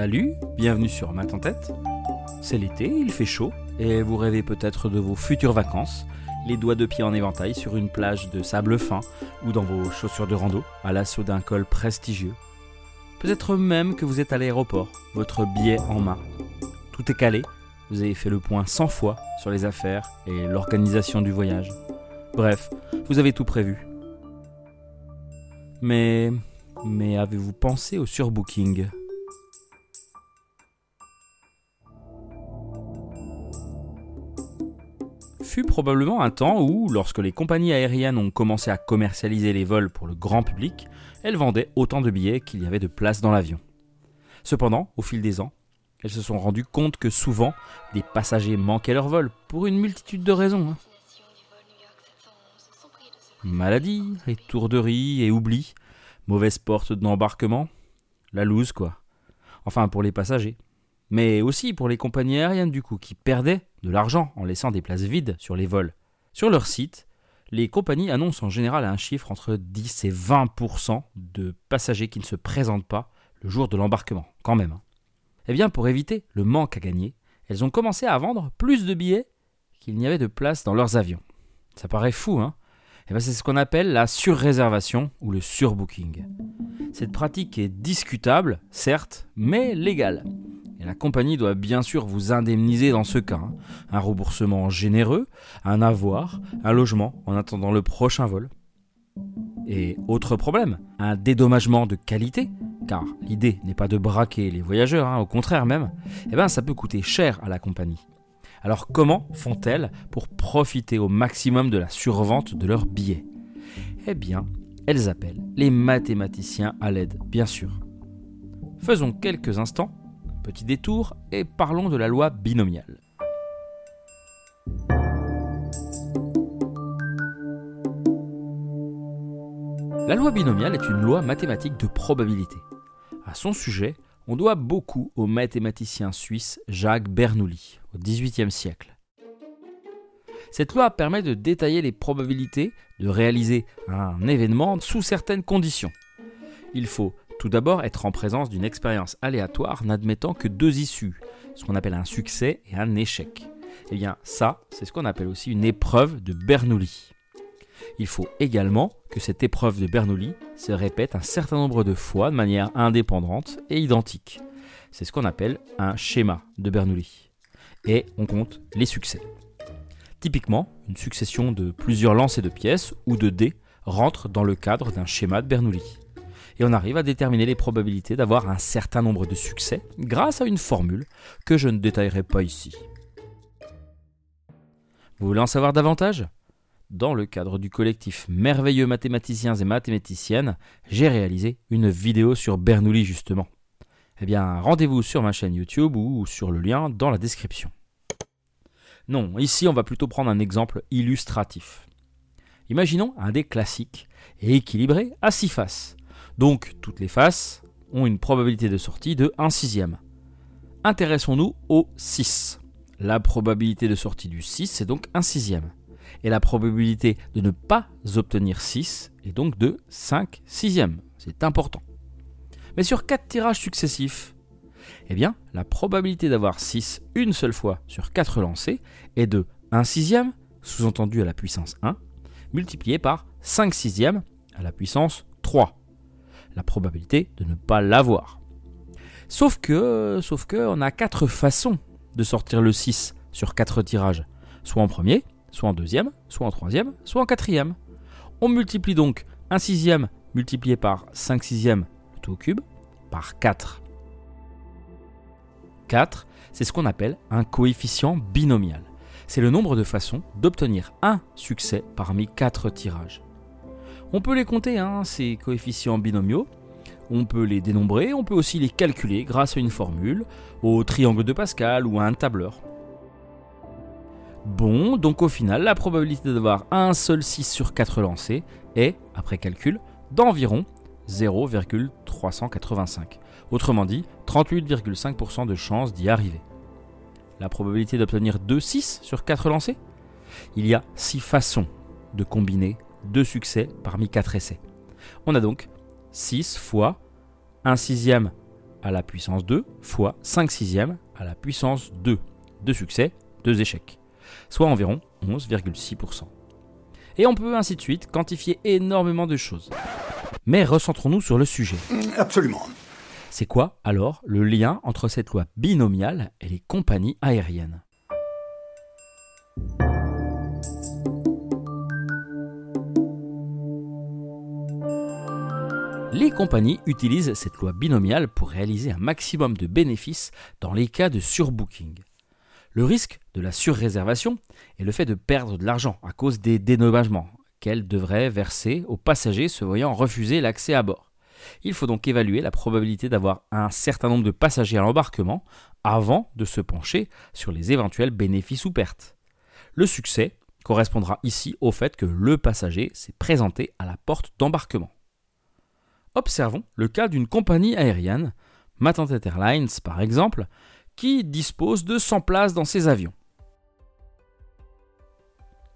Salut, bienvenue sur Math en tête. C'est l'été, il fait chaud, et vous rêvez peut-être de vos futures vacances, les doigts de pied en éventail sur une plage de sable fin ou dans vos chaussures de rando, à l'assaut d'un col prestigieux. Peut-être même que vous êtes à l'aéroport, votre billet en main. Tout est calé, vous avez fait le point 100 fois sur les affaires et l'organisation du voyage. Bref, vous avez tout prévu. Mais. Mais avez-vous pensé au surbooking? Fut probablement un temps où, lorsque les compagnies aériennes ont commencé à commercialiser les vols pour le grand public, elles vendaient autant de billets qu'il y avait de place dans l'avion. Cependant, au fil des ans, elles se sont rendues compte que souvent, des passagers manquaient leur vol, pour une multitude de raisons. Hein. Maladie, étourderie et oubli, mauvaise porte d'embarquement, la loose quoi. Enfin pour les passagers mais aussi pour les compagnies aériennes du coup, qui perdaient de l'argent en laissant des places vides sur les vols. Sur leur site, les compagnies annoncent en général un chiffre entre 10 et 20% de passagers qui ne se présentent pas le jour de l'embarquement, quand même. Hein. Eh bien, pour éviter le manque à gagner, elles ont commencé à vendre plus de billets qu'il n'y avait de place dans leurs avions. Ça paraît fou, hein eh bien, C'est ce qu'on appelle la surréservation ou le surbooking. Cette pratique est discutable, certes, mais légale. Et la compagnie doit bien sûr vous indemniser dans ce cas. Hein. Un remboursement généreux, un avoir, un logement en attendant le prochain vol. Et autre problème, un dédommagement de qualité, car l'idée n'est pas de braquer les voyageurs, hein, au contraire même, eh ben ça peut coûter cher à la compagnie. Alors comment font-elles pour profiter au maximum de la survente de leurs billets? Eh bien, elles appellent les mathématiciens à l'aide, bien sûr. Faisons quelques instants Petit détour et parlons de la loi binomiale. La loi binomiale est une loi mathématique de probabilité. À son sujet, on doit beaucoup au mathématicien suisse Jacques Bernoulli au XVIIIe siècle. Cette loi permet de détailler les probabilités de réaliser un événement sous certaines conditions. Il faut tout d'abord, être en présence d'une expérience aléatoire n'admettant que deux issues, ce qu'on appelle un succès et un échec. Eh bien, ça, c'est ce qu'on appelle aussi une épreuve de Bernoulli. Il faut également que cette épreuve de Bernoulli se répète un certain nombre de fois de manière indépendante et identique. C'est ce qu'on appelle un schéma de Bernoulli. Et on compte les succès. Typiquement, une succession de plusieurs lancers de pièces ou de dés rentre dans le cadre d'un schéma de Bernoulli et on arrive à déterminer les probabilités d'avoir un certain nombre de succès grâce à une formule que je ne détaillerai pas ici. Vous voulez en savoir davantage? Dans le cadre du collectif Merveilleux mathématiciens et mathématiciennes, j'ai réalisé une vidéo sur Bernoulli justement. Eh bien, rendez-vous sur ma chaîne YouTube ou sur le lien dans la description. Non, ici on va plutôt prendre un exemple illustratif. Imaginons un dé classique et équilibré à six faces. Donc toutes les faces ont une probabilité de sortie de 1 sixième. Intéressons-nous au 6. La probabilité de sortie du 6 c'est donc 1 sixième. Et la probabilité de ne pas obtenir 6 est donc de 5 sixièmes. C'est important. Mais sur 4 tirages successifs, eh bien, la probabilité d'avoir 6 une seule fois sur 4 lancés est de 1 sixième, sous-entendu à la puissance 1, multiplié par 5 sixièmes à la puissance 3 la probabilité de ne pas l'avoir. Sauf que, sauf que, on a quatre façons de sortir le 6 sur quatre tirages. Soit en premier, soit en deuxième, soit en troisième, soit en quatrième. On multiplie donc un sixième multiplié par 5 sixièmes, tout au cube, par 4. 4, c'est ce qu'on appelle un coefficient binomial. C'est le nombre de façons d'obtenir un succès parmi 4 tirages. On peut les compter, hein, ces coefficients binomiaux. On peut les dénombrer, on peut aussi les calculer grâce à une formule, au triangle de Pascal ou à un tableur. Bon, donc au final, la probabilité d'avoir un seul 6 sur 4 lancés est, après calcul, d'environ 0,385. Autrement dit, 38,5% de chance d'y arriver. La probabilité d'obtenir 2 6 sur 4 lancés? Il y a 6 façons de combiner deux succès parmi 4 essais. On a donc 6 fois 1 sixième à la puissance 2 fois 5 sixièmes à la puissance 2. Deux succès, deux échecs. Soit environ 11,6%. Et on peut ainsi de suite quantifier énormément de choses. Mais recentrons-nous sur le sujet. Absolument. C'est quoi alors le lien entre cette loi binomiale et les compagnies aériennes? Les compagnies utilisent cette loi binomiale pour réaliser un maximum de bénéfices dans les cas de surbooking. Le risque de la surréservation est le fait de perdre de l'argent à cause des dénommagements qu'elles devraient verser aux passagers se voyant refuser l'accès à bord. Il faut donc évaluer la probabilité d'avoir un certain nombre de passagers à l'embarquement avant de se pencher sur les éventuels bénéfices ou pertes. Le succès correspondra ici au fait que le passager s'est présenté à la porte d'embarquement. Observons le cas d'une compagnie aérienne, Matantet Airlines par exemple, qui dispose de 100 places dans ses avions.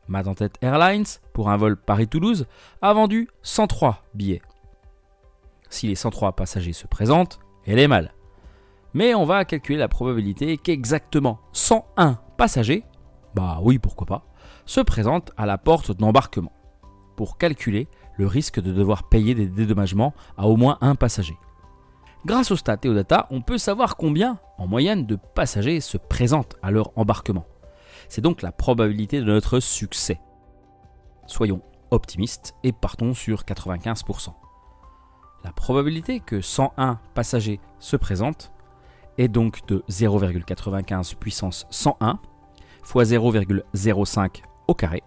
Matantet Airlines, pour un vol Paris-Toulouse, a vendu 103 billets. Si les 103 passagers se présentent, elle est mal. Mais on va calculer la probabilité qu'exactement 101 passagers, bah oui pourquoi pas, se présentent à la porte d'embarquement, pour calculer le risque de devoir payer des dédommagements à au moins un passager. Grâce aux stats et aux data, on peut savoir combien, en moyenne, de passagers se présentent à leur embarquement. C'est donc la probabilité de notre succès. Soyons optimistes et partons sur 95%. La probabilité que 101 passagers se présentent est donc de 0,95 puissance 101 fois 0,05 au carré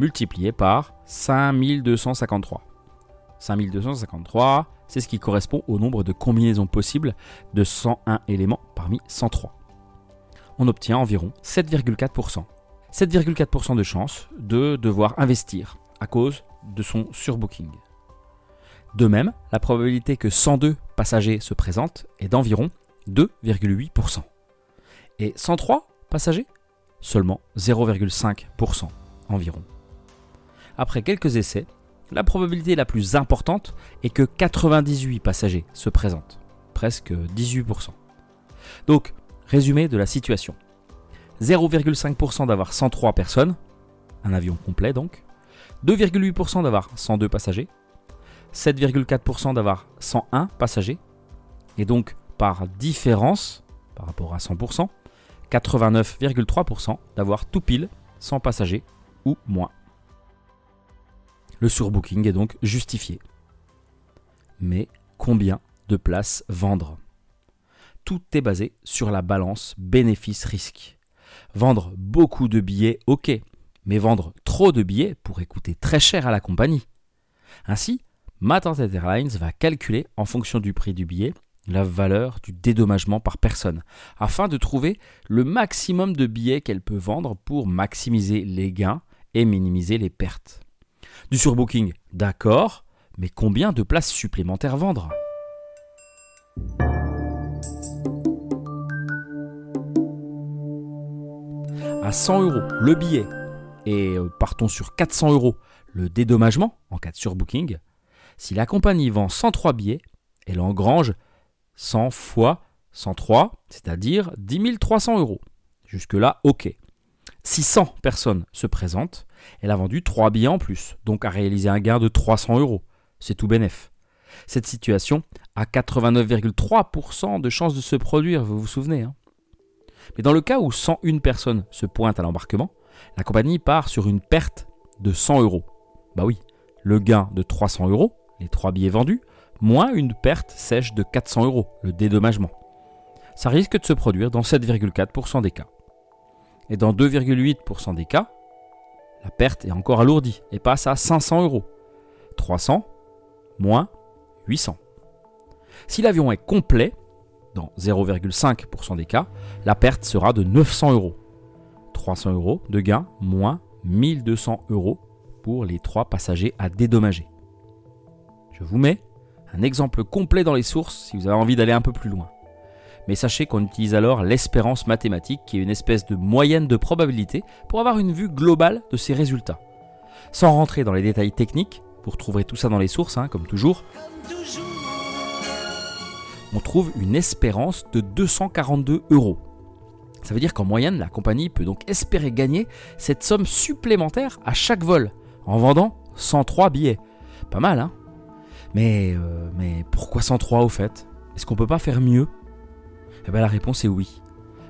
multiplié par 5253. 5253, c'est ce qui correspond au nombre de combinaisons possibles de 101 éléments parmi 103. On obtient environ 7,4%. 7,4% de chance de devoir investir à cause de son surbooking. De même, la probabilité que 102 passagers se présentent est d'environ 2,8%. Et 103 passagers? Seulement 0,5% environ. Après quelques essais, la probabilité la plus importante est que 98 passagers se présentent, presque 18%. Donc, résumé de la situation. 0,5% d'avoir 103 personnes, un avion complet donc, 2,8% d'avoir 102 passagers, 7,4% d'avoir 101 passagers, et donc par différence, par rapport à 100%, 89,3% d'avoir tout pile 100 passagers ou moins. Le surbooking est donc justifié. Mais combien de places vendre? Tout est basé sur la balance bénéfice-risque. Vendre beaucoup de billets, ok, mais vendre trop de billets pourrait coûter très cher à la compagnie. Ainsi, Matantet Airlines va calculer en fonction du prix du billet la valeur du dédommagement par personne, afin de trouver le maximum de billets qu'elle peut vendre pour maximiser les gains et minimiser les pertes. Du surbooking, d'accord, mais combien de places supplémentaires vendre? À 100 euros le billet, et euh, partons sur 400 euros le dédommagement en cas de surbooking, si la compagnie vend 103 billets, elle engrange 100 fois 103, c'est-à-dire 10 300 euros. Jusque-là, ok. Si 100 personnes se présentent, elle a vendu 3 billets en plus, donc a réalisé un gain de 300 euros. C'est tout bénef. Cette situation a 89,3% de chances de se produire, vous vous souvenez. Hein Mais dans le cas où 101 personnes se pointent à l'embarquement, la compagnie part sur une perte de 100 euros. Bah oui, le gain de 300 euros, les 3 billets vendus, moins une perte sèche de 400 euros, le dédommagement. Ça risque de se produire dans 7,4% des cas. Et dans 2,8% des cas, la perte est encore alourdie et passe à 500 euros. 300 moins 800. Si l'avion est complet, dans 0,5% des cas, la perte sera de 900 euros. 300 euros de gain moins 1200 euros pour les trois passagers à dédommager. Je vous mets un exemple complet dans les sources si vous avez envie d'aller un peu plus loin mais sachez qu'on utilise alors l'espérance mathématique qui est une espèce de moyenne de probabilité pour avoir une vue globale de ces résultats. Sans rentrer dans les détails techniques, vous retrouverez tout ça dans les sources, hein, comme toujours. on trouve une espérance de 242 euros. Ça veut dire qu'en moyenne, la compagnie peut donc espérer gagner cette somme supplémentaire à chaque vol, en vendant 103 billets. Pas mal, hein? Mais, euh, mais pourquoi 103 au fait? Est-ce qu'on peut pas faire mieux? Eh bien la réponse est oui.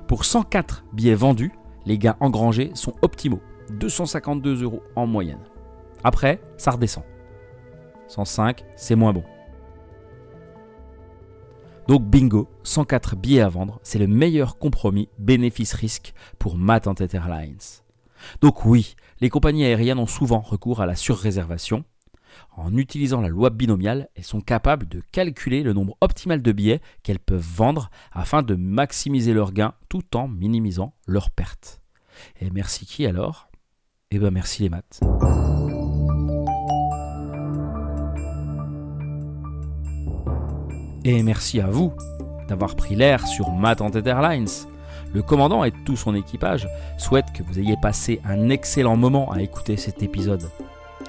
Pour 104 billets vendus, les gains engrangés sont optimaux. 252 euros en moyenne. Après, ça redescend. 105, c'est moins bon. Donc bingo, 104 billets à vendre, c'est le meilleur compromis bénéfice-risque pour Matantet Airlines. Donc oui, les compagnies aériennes ont souvent recours à la surréservation. En utilisant la loi binomiale, elles sont capables de calculer le nombre optimal de billets qu'elles peuvent vendre afin de maximiser leurs gains tout en minimisant leurs pertes. Et merci qui alors? Eh bien merci les maths. Et merci à vous d'avoir pris l'air sur Matantet Airlines. Le commandant et tout son équipage souhaitent que vous ayez passé un excellent moment à écouter cet épisode.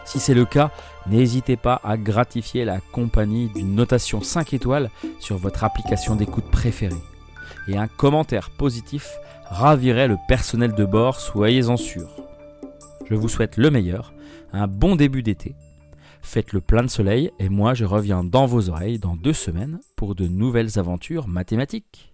Si c'est le cas, n'hésitez pas à gratifier la compagnie d'une notation 5 étoiles sur votre application d'écoute préférée. Et un commentaire positif ravirait le personnel de bord, soyez-en sûrs. Je vous souhaite le meilleur, un bon début d'été Faites le plein de soleil et moi je reviens dans vos oreilles dans deux semaines pour de nouvelles aventures mathématiques.